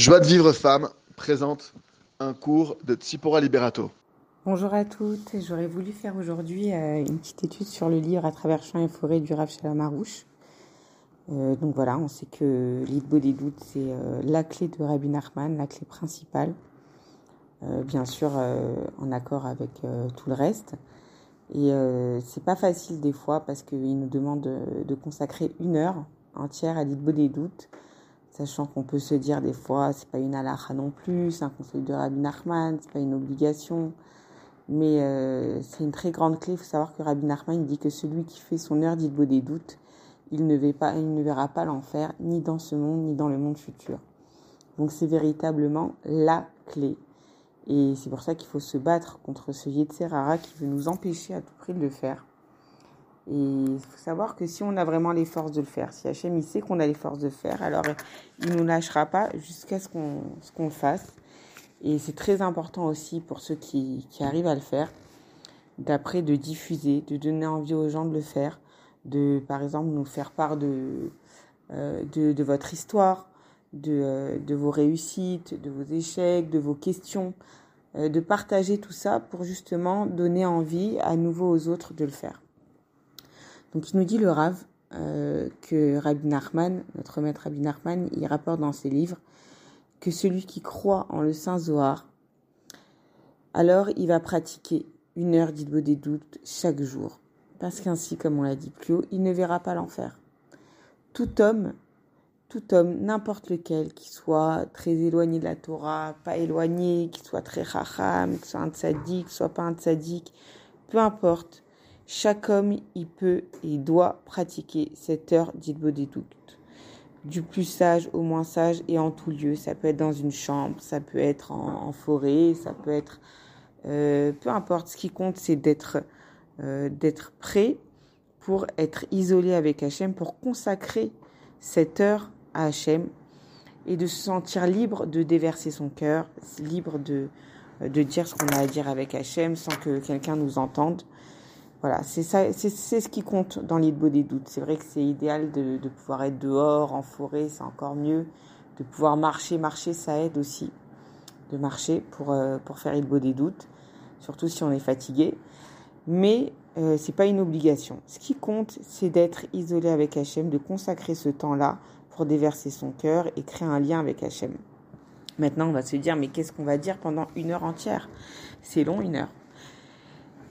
Joie de vivre femme présente un cours de Tsipora Liberato. Bonjour à toutes, j'aurais voulu faire aujourd'hui euh, une petite étude sur le livre À travers champs et forêts du Rav Shalom Arouche. Euh, donc voilà, on sait que l'Idbo des doutes, c'est euh, la clé de Rabbi Nachman, la clé principale, bien sûr en accord avec tout le reste. Et c'est pas facile des fois parce qu'il nous demande de, de, consacrer une heure entière à l'Idbo des doutes sachant qu'on peut se dire des fois c'est pas une halakha non plus, c'est un conseil de Rabbi Nachman, c'est pas une obligation, mais euh, c'est une très grande clé. Il faut savoir que Rabbi Nachman dit que celui qui fait son heure d'Idbo des doutes, il ne, pas, il ne verra pas l'enfer ni dans ce monde ni dans le monde futur. Donc c'est véritablement la clé. Et c'est pour ça qu'il faut se battre contre ce Yetzerara qui veut nous empêcher à tout prix de le faire. Et il faut savoir que si on a vraiment les forces de le faire, si Hachem il sait qu'on a les forces de le faire, alors il ne nous lâchera pas jusqu'à ce qu'on qu'on le fasse. Et c'est très important aussi pour ceux qui, qui arrivent à le faire, d'après de diffuser, de donner envie aux gens de le faire, de par exemple nous faire part de, euh, de, votre histoire, de, euh, de vos réussites, de vos échecs, de vos questions, euh, de partager tout ça pour justement donner envie à nouveau aux autres de le faire. Donc il nous dit le Rav euh, que Rabbi Nachman, notre maître Rabbi Nachman, il rapporte dans ses livres que celui qui croit en le Saint Zohar, alors il va pratiquer une heure d'Idbo des doutes chaque jour. Parce qu'ainsi, comme on l'a dit plus haut, il ne verra pas l'enfer. Tout homme, tout homme, n'importe lequel, qui soit très éloigné de la Torah, pas éloigné, qui soit très racham, qui soit un tzaddik, qui soit pas un tzaddik, peu importe, chaque homme, il peut et doit pratiquer cette heure doutes. Du plus sage au moins sage et en tout lieu. Ça peut être dans une chambre, ça peut être en, forêt, ça peut être... Euh, peu importe, ce qui compte, c'est d'être euh, d'être prêt pour être isolé avec Hachem, pour consacrer cette heure à Hachem et de se sentir libre de déverser son cœur, libre de, de dire ce qu'on a à dire avec Hachem sans que quelqu'un nous entende. Voilà, c'est ça, c'est ce qui compte dans l'île des doutes. C'est vrai que c'est idéal de, de, pouvoir être dehors, en forêt, c'est encore mieux. De pouvoir marcher, marcher, ça aide aussi de marcher pour euh, pour faire l'île des doutes, surtout si on est fatigué. Mais euh, c'est pas une obligation. Ce qui compte, c'est d'être isolé avec Hachem, de consacrer ce temps-là pour déverser son cœur et créer un lien avec Hachem. Maintenant, on va se dire, mais qu'est-ce qu'on va dire pendant une heure entière? C'est long, une heure.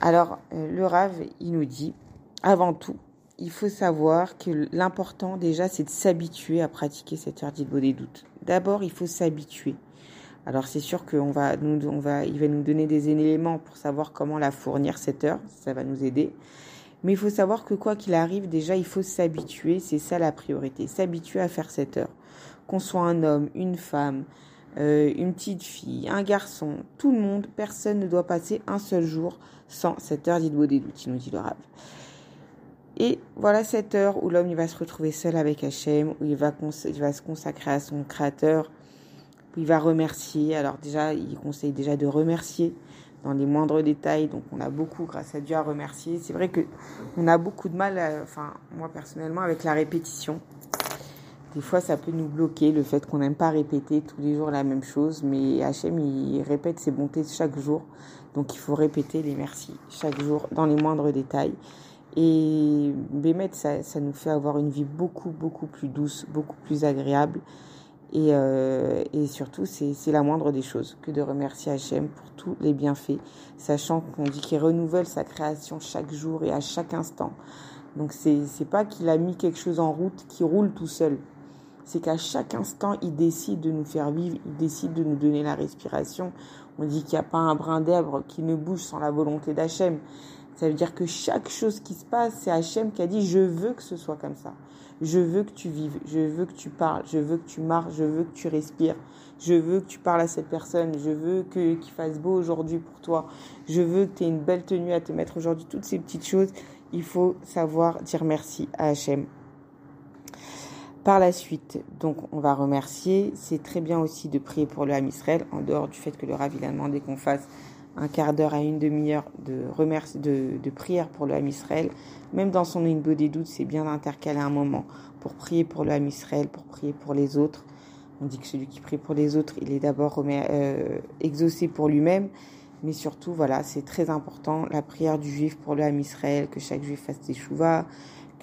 Alors, euh, le Rav, il nous dit, avant tout, il faut savoir que l'important déjà, c'est de s'habituer à pratiquer cette heure d'Ilbo des doutes. D'abord, il faut s'habituer. Alors, c'est sûr qu'on va, on va, il va nous donner des éléments pour savoir comment la fournir cette heure. Ça va nous aider. Mais il faut savoir que quoi qu'il arrive, déjà, il faut s'habituer. C'est ça la priorité. S'habituer à faire cette heure. Qu'on soit un homme, une femme, euh, une petite fille, un garçon, tout le monde, personne ne doit passer un seul jour sans cette heure d'Idbo des doutes, nous dit le Rav. Et voilà cette heure où l'homme il va se retrouver seul avec Hachem, où il va, se consacrer à son Créateur, où il va remercier. Alors déjà, il conseille déjà de remercier dans les moindres détails. Donc on a beaucoup, grâce à Dieu, à remercier. C'est vrai que on a beaucoup de mal, enfin moi personnellement, avec la répétition. Des fois, ça peut nous bloquer le fait qu'on n'aime pas répéter tous les jours la même chose, mais Hachem, il répète ses bontés chaque jour. Donc, il faut répéter les merci chaque jour dans les moindres détails. Et Bémet, ça, ça nous fait avoir une vie beaucoup, beaucoup plus douce, beaucoup plus agréable. Et, euh, et surtout, c'est la moindre des choses que de remercier Hachem pour tous les bienfaits, sachant qu'on dit qu'il renouvelle sa création chaque jour et à chaque instant. Donc, c'est pas qu'il a mis quelque chose en route qui roule tout seul c'est qu'à chaque instant, il décide de nous faire vivre, il décide de nous donner la respiration. On dit qu'il n'y a pas un brin d'herbe qui ne bouge sans la volonté d'Hachem. Ça veut dire que chaque chose qui se passe, c'est Hachem qui a dit je veux que ce soit comme ça. Je veux que tu vives, je veux que tu parles, je veux que tu marches, je veux que tu respires, je veux que tu parles à cette personne, je veux que qu'il fasse beau aujourd'hui pour toi, je veux que tu aies une belle tenue à te mettre aujourd'hui, toutes ces petites choses, il faut savoir dire merci à Hachem. Par la suite, donc, on va remercier. C'est très bien aussi de prier pour le Ham Israël, en dehors du fait que le Rav a demandé qu'on fasse un quart d'heure à une demi-heure de, de, de prière pour le Ham Israël. Même dans son Inbo des doutes, c'est bien d'intercaler un moment pour prier pour le Ham Israël, pour prier pour les autres, On dit que celui qui prie pour les autres, il est d'abord euh, exaucé pour lui-même. Mais surtout, voilà, c'est très important, la prière du juif pour le Israël, que chaque juif fasse des chouvas,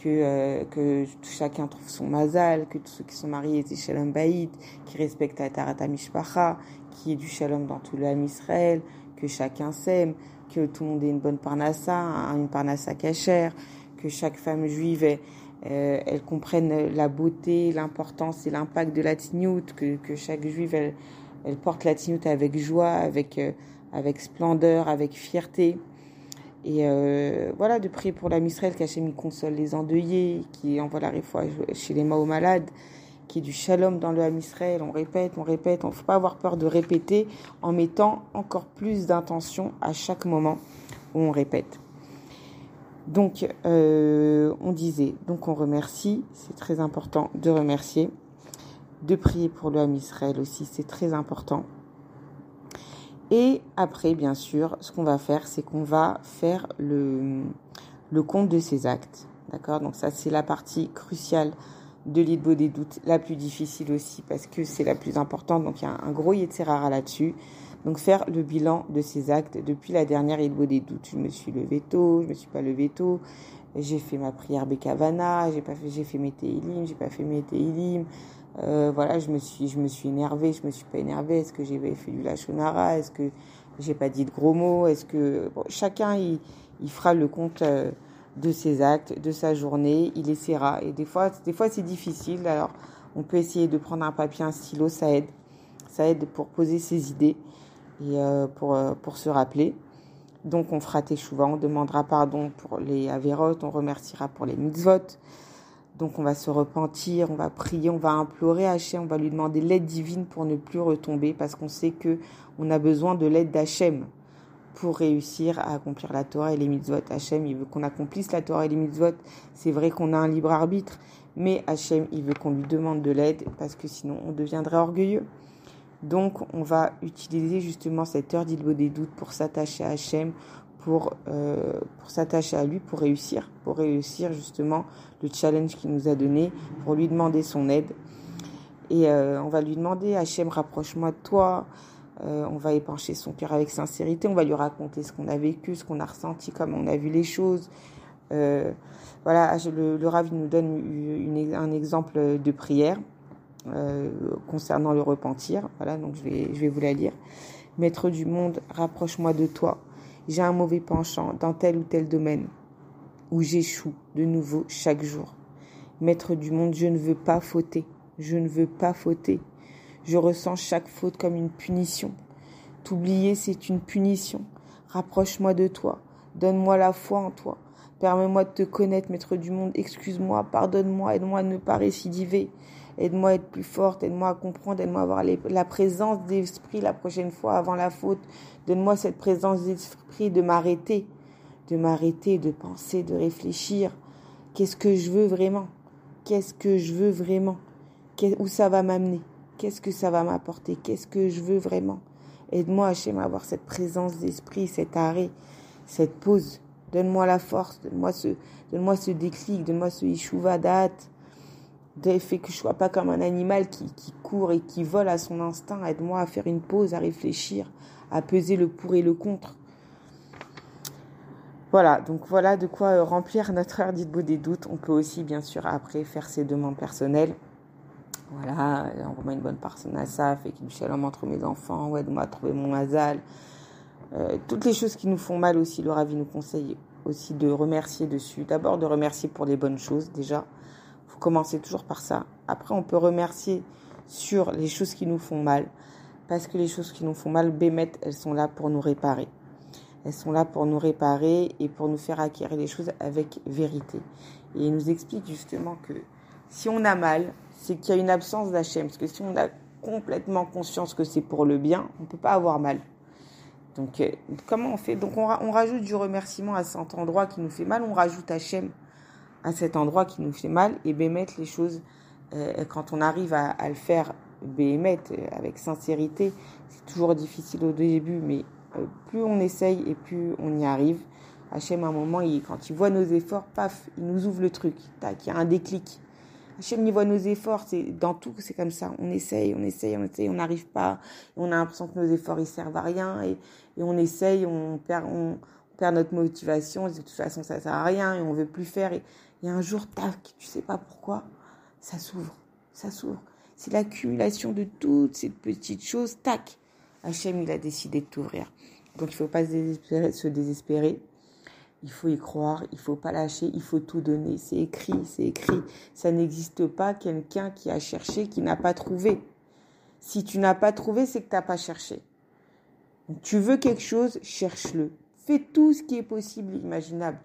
que, euh, que chacun trouve son mazal, que tous ceux qui sont mariés aient shalom baït, qui respectent la tarata mishpacha, qui ait du shalom dans tout le Israël, que chacun s'aime, que tout le monde ait une bonne parnassa, une parnassa cachère, que chaque femme juive euh, elle comprenne la beauté, l'importance et l'impact de la tignout, que, que chaque juive elle, porte la tignout avec joie, avec euh, avec splendeur, avec fierté. Et euh, voilà, de prier pour la Misraël, y console les endeuillés, qui envoie la réfoua chez les Mao malades, qui est du shalom dans le. On répète, on répète. On ne faut pas avoir peur de répéter en mettant encore plus d'intention à chaque moment où on répète. Donc, euh, on disait, donc on remercie, c'est très important de remercier, de prier pour le aussi, c'est très important. Et après, bien sûr, ce qu'on va faire, c'est qu'on va faire le, compte de ces actes. D'accord? Donc ça, c'est la partie cruciale de l'idbo des doutes, la plus difficile aussi, parce que c'est la plus importante. Donc il y a un gros rare là-dessus. Donc faire le bilan de ces actes depuis la dernière idbo des doutes. Je me suis levé tôt, je me suis pas levé tôt, j'ai fait ma prière Bekavana, j'ai fait, j'ai fait mes Teilim, j'ai pas fait mes Teilim, euh, voilà, je me suis, je me suis énervée, je me suis pas énervée. Est-ce que j'ai fait du lachonara? Est-ce que j'ai pas dit de gros mots? Est-ce que bon, chacun il, il, fera le compte euh, de ses actes, de sa journée, il essaiera. Et des fois, des fois c'est difficile. Alors, on peut essayer de prendre un papier, un stylo, ça aide, ça aide pour poser ses idées et euh, pour euh, pour se rappeler. Donc, on fera teshuva, on demandera pardon pour les avérotes, on remerciera pour les mitzvot. Donc on va se repentir, on va prier, on va implorer Hachem, on va lui demander l'aide divine pour ne plus retomber parce qu'on sait que on a besoin de l'aide d'Hachem pour réussir à accomplir la Torah et les mitzvot. Hachem, il veut qu'on accomplisse la Torah et les mitzvot. C'est vrai qu'on a un libre arbitre, mais Hachem, il veut qu'on lui demande de l'aide parce que sinon on deviendrait orgueilleux. Donc on va utiliser justement cette heure d'île des doutes pour s'attacher à Hachem, pour, euh, pour s'attacher à lui, pour réussir, pour réussir justement le challenge qu'il nous a donné, pour lui demander son aide. Et euh, on va lui demander, Hachem, rapproche-moi de toi. Euh, on va épancher son cœur avec sincérité. On va lui raconter ce qu'on a vécu, ce qu'on a ressenti, comment on a vu les choses. voilà, le, le Rav nous donne un exemple de prière concernant le repentir. Voilà, donc je vais, je vais vous la lire. Maître du monde, rapproche-moi de toi j'ai un mauvais penchant dans tel ou tel domaine où j'échoue de nouveau chaque jour. Maître du monde, je ne veux pas fauter, je ne veux pas fauter. Je ressens chaque faute comme une punition. T'oublier, c'est une punition. Rapproche-moi de toi, donne-moi la foi en toi. Permets-moi de te connaître, maître du monde. Excuse-moi, pardonne-moi, aide-moi à ne pas récidiver. Aide-moi à être plus forte, aide-moi à comprendre, aide-moi à avoir la présence d'esprit la prochaine fois avant la faute. Donne-moi cette présence d'esprit de m'arrêter, de m'arrêter, de penser, de réfléchir. Qu'est-ce que je veux vraiment? Qu'est-ce que je veux vraiment? Où ça va m'amener? Qu'est-ce que ça va m'apporter? Qu'est-ce que je veux vraiment? Aide-moi, Hachem, à avoir cette présence d'esprit, cet arrêt, cette pause. Donne-moi la force, donne-moi ce, donne-moi ce déclic, donne-moi ce ishuva date fait que je sois pas comme un animal qui, qui court et qui vole à son instinct. Aide-moi à faire une pause, à réfléchir, à peser le pour et le contre. Voilà, donc voilà de quoi euh, remplir notre heure beau des doutes. On peut aussi, bien sûr, après faire ses demandes personnelles. Voilà, envoie-moi une bonne personne à ça, fait qu'il shalom entre mes enfants, aide-moi à trouver mon mazal. Euh, toutes les choses qui nous font mal aussi, le Ravi nous conseille aussi de remercier dessus. D'abord de remercier pour les bonnes choses déjà commencer toujours par ça. Après, on peut remercier sur les choses qui nous font mal. Parce que les choses qui nous font mal, Bémet, elles sont là pour nous réparer. Elles sont là pour nous réparer et pour nous faire acquérir les choses avec vérité. Et il nous explique justement que si on a mal, c'est qu'il y a une absence d'Hachem. Parce que si on a complètement conscience que c'est pour le bien, on ne peut pas avoir mal. Donc, euh, comment on fait? Donc, on, on, rajoute du remerciement à cet endroit qui nous fait mal, on rajoute Hachem à cet endroit qui nous fait mal et bémettre les choses. Euh, quand on arrive à, le faire bémettre euh, avec sincérité, c'est toujours difficile au début, mais euh, plus on essaye et plus on y arrive. Hachem, à un moment, il, quand il voit nos efforts, paf, il nous ouvre le truc. Tac, il y a un déclic. Hachem, il voit nos efforts. C'est dans tout, c'est comme ça. On essaye, on essaye, on essaye, on n'arrive pas. On a l'impression que nos efforts ils servent à rien et, et on essaye, on perd, on, perd notre motivation. De toute façon, ça sert à rien et on veut plus faire. Et, et un jour, tac, tu sais pas pourquoi, ça s'ouvre, ça s'ouvre. C'est l'accumulation de toutes ces petites choses. Tac, Hachem, il a décidé de t'ouvrir. Donc il faut pas se désespérer, se désespérer. Il faut y croire, il faut pas lâcher, il faut tout donner. C'est écrit, c'est écrit. Ça n'existe pas quelqu'un qui a cherché, qui n'a pas trouvé. Si tu n'as pas trouvé, c'est que tu n'as pas cherché. Tu veux quelque chose, cherche-le. Fais tout ce qui est possible, imaginable.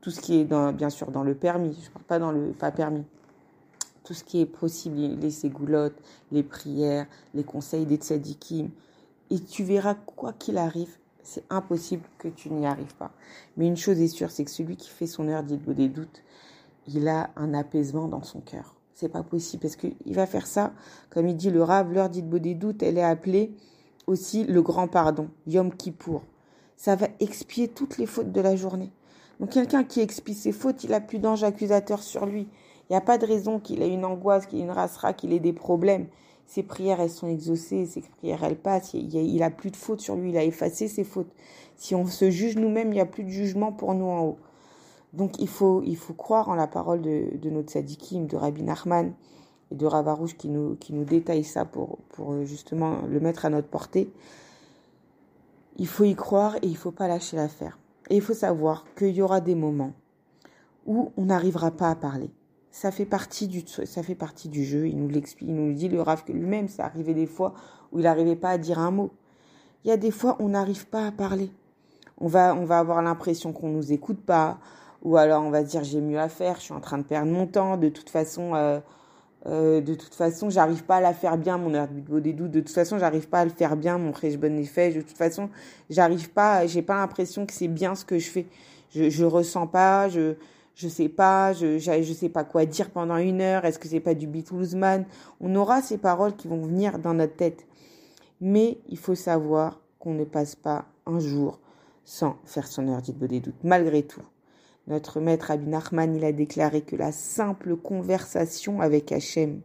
Tout ce qui est dans, bien sûr dans le permis. Je ne parle pas dans le pas permis. Tout ce qui est possible, les ségoulottes, les prières, les conseils des tzadikim. Et tu verras, quoi qu'il arrive, c'est impossible que tu n'y arrives pas. Mais une chose est sûre, c'est que celui qui fait son heure d'Idbo des doutes, il a un apaisement dans son cœur. C'est pas possible parce qu'il va faire ça, comme il dit le Rav, l'heure d'Idbo des doutes, elle est appelée aussi le grand pardon, Yom Kippour. Ça va expier toutes les fautes de la journée. Donc quelqu'un qui expie ses fautes, il a plus d'ange accusateur sur lui. Il n'y a pas de raison qu'il ait une angoisse, qu'il ait une racera, qu'il ait des problèmes ses prières, elles sont exaucées, ses prières, elles passent. Il, a, plus de fautes sur lui, il a effacé ses fautes. Si on se juge nous-mêmes, il n'y a plus de jugement pour nous en haut. Donc il faut, il faut croire en la parole de, notre sadikim, de Rabbi Nachman et de Ravarouche qui nous, qui nous détaille ça pour, pour justement le mettre à notre portée. Il faut y croire et il faut pas lâcher l'affaire. Et il faut savoir qu'il y aura des moments où on n'arrivera pas à parler ça fait partie du jeu. Il nous l'explique, nous dit le Rav que lui-même, ça arrivait des fois où il n'arrivait pas à dire un mot. Il y a des fois on n'arrive pas à parler. On va on va avoir l'impression qu'on nous écoute pas, ou alors on va dire j'ai mieux à faire, je suis en train de perdre mon temps. De toute façon, euh, euh, de toute façon, j'arrive pas à la faire bien mon de des doutes. De toute façon, j'arrive pas à le faire bien mon bon effet. De toute façon, j'arrive pas, j'ai pas l'impression que c'est bien ce que je fais. Je je ressens pas, je je sais pas, je, je, sais pas quoi dire pendant une heure, est-ce que c'est pas du Beatlesman On aura ces paroles qui vont venir dans notre tête. Mais il faut savoir qu'on ne passe pas un jour sans faire son heure d'Idbo des doutes, malgré tout. Notre maître Abin Nachman, il a déclaré que la simple conversation avec Hachem,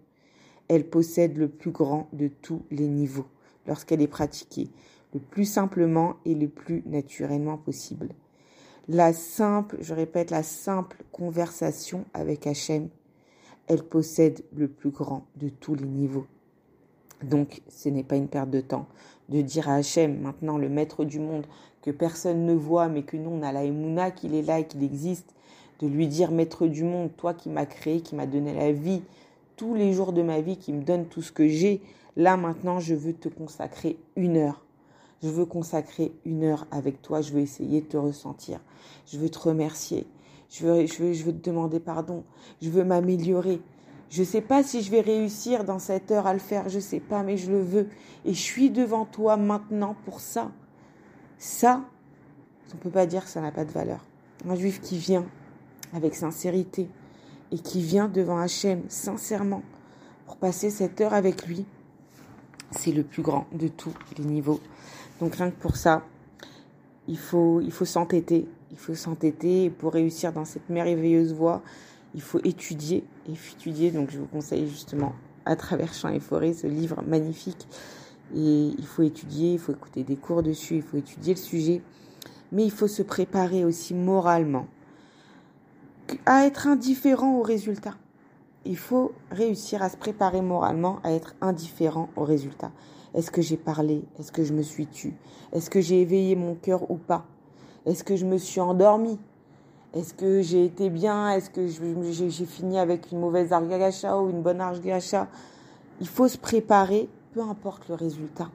elle possède le plus grand de tous les niveaux lorsqu'elle est pratiquée, le plus simplement et le plus naturellement possible la simple, je répète, la simple conversation avec Hachem, elle possède le plus grand de tous les niveaux. Donc, ce n'est pas une perte de temps de dire à Hachem, maintenant le maître du monde, que personne ne voit, mais que nous, on a la Emouna, qu'il est là et qu'il existe, de lui dire, maître du monde, toi qui m'as créé, qui m'as donné la vie, tous les jours de ma vie, qui me donne tout ce que j'ai, là maintenant, je veux te consacrer une heure je veux consacrer une heure avec toi. Je veux essayer de te ressentir. Je veux te remercier. Je veux, je veux, je veux te demander pardon. Je veux m'améliorer. Je ne sais pas si je vais réussir dans cette heure à le faire. Je ne sais pas, mais je le veux. Et je suis devant toi maintenant pour ça. Ça, on ne peut pas dire que ça n'a pas de valeur. Un juif qui vient avec sincérité et qui vient devant Hachem sincèrement pour passer cette heure avec lui, c'est le plus grand de tous les niveaux. Donc rien que pour ça, il faut, il faut s'entêter. Il faut s'entêter pour réussir dans cette merveilleuse voie, il faut étudier et étudier. Donc je vous conseille justement à travers Champs et Forêts ce livre magnifique. Et il faut étudier, il faut écouter des cours dessus, il faut étudier le sujet. Mais il faut se préparer aussi moralement à être indifférent aux résultats. Il faut réussir à se préparer moralement à être indifférent aux résultats. Est-ce que j'ai parlé? Est-ce que je me suis tue? Est-ce que j'ai éveillé mon cœur ou pas? Est-ce que je me suis endormie? Est-ce que j'ai été bien? Est-ce que j'ai fini avec une mauvaise argacha ou une bonne argacha Il faut se préparer, peu importe le résultat.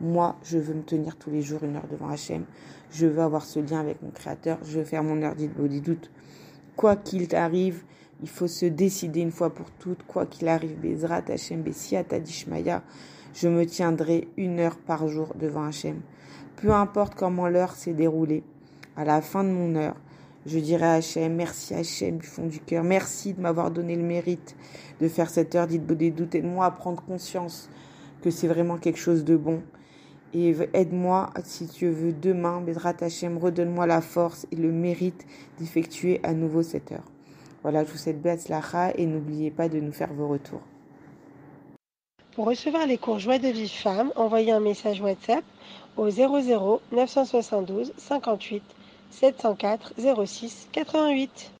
Moi, je veux me tenir tous les jours une heure devant Hachem. Je veux avoir ce lien avec mon Créateur. Je veux faire mon heure des doutes. Quoi qu'il arrive, il faut se décider une fois pour toutes. Quoi qu'il arrive, Bezrat, Hachem, Bessia, Tadishmaya je me tiendrai une heure par jour devant Hachem. Peu importe comment l'heure s'est déroulée. À la fin de mon heure, je dirai à Hachem, merci Hachem du fond du cœur, merci de m'avoir donné le mérite de faire cette heure dites des doutes, aide-moi à prendre conscience que c'est vraiment quelque chose de bon. Et aide-moi, si tu veux, demain, Bédrat Hachem, redonne-moi la force et le mérite d'effectuer à nouveau cette heure. Voilà, je vous souhaite Beatzlacha et n'oubliez pas de nous faire vos retours. Pour recevoir les cours Joie de vie femme, envoyez un message WhatsApp au 00 972 58 704 06 88.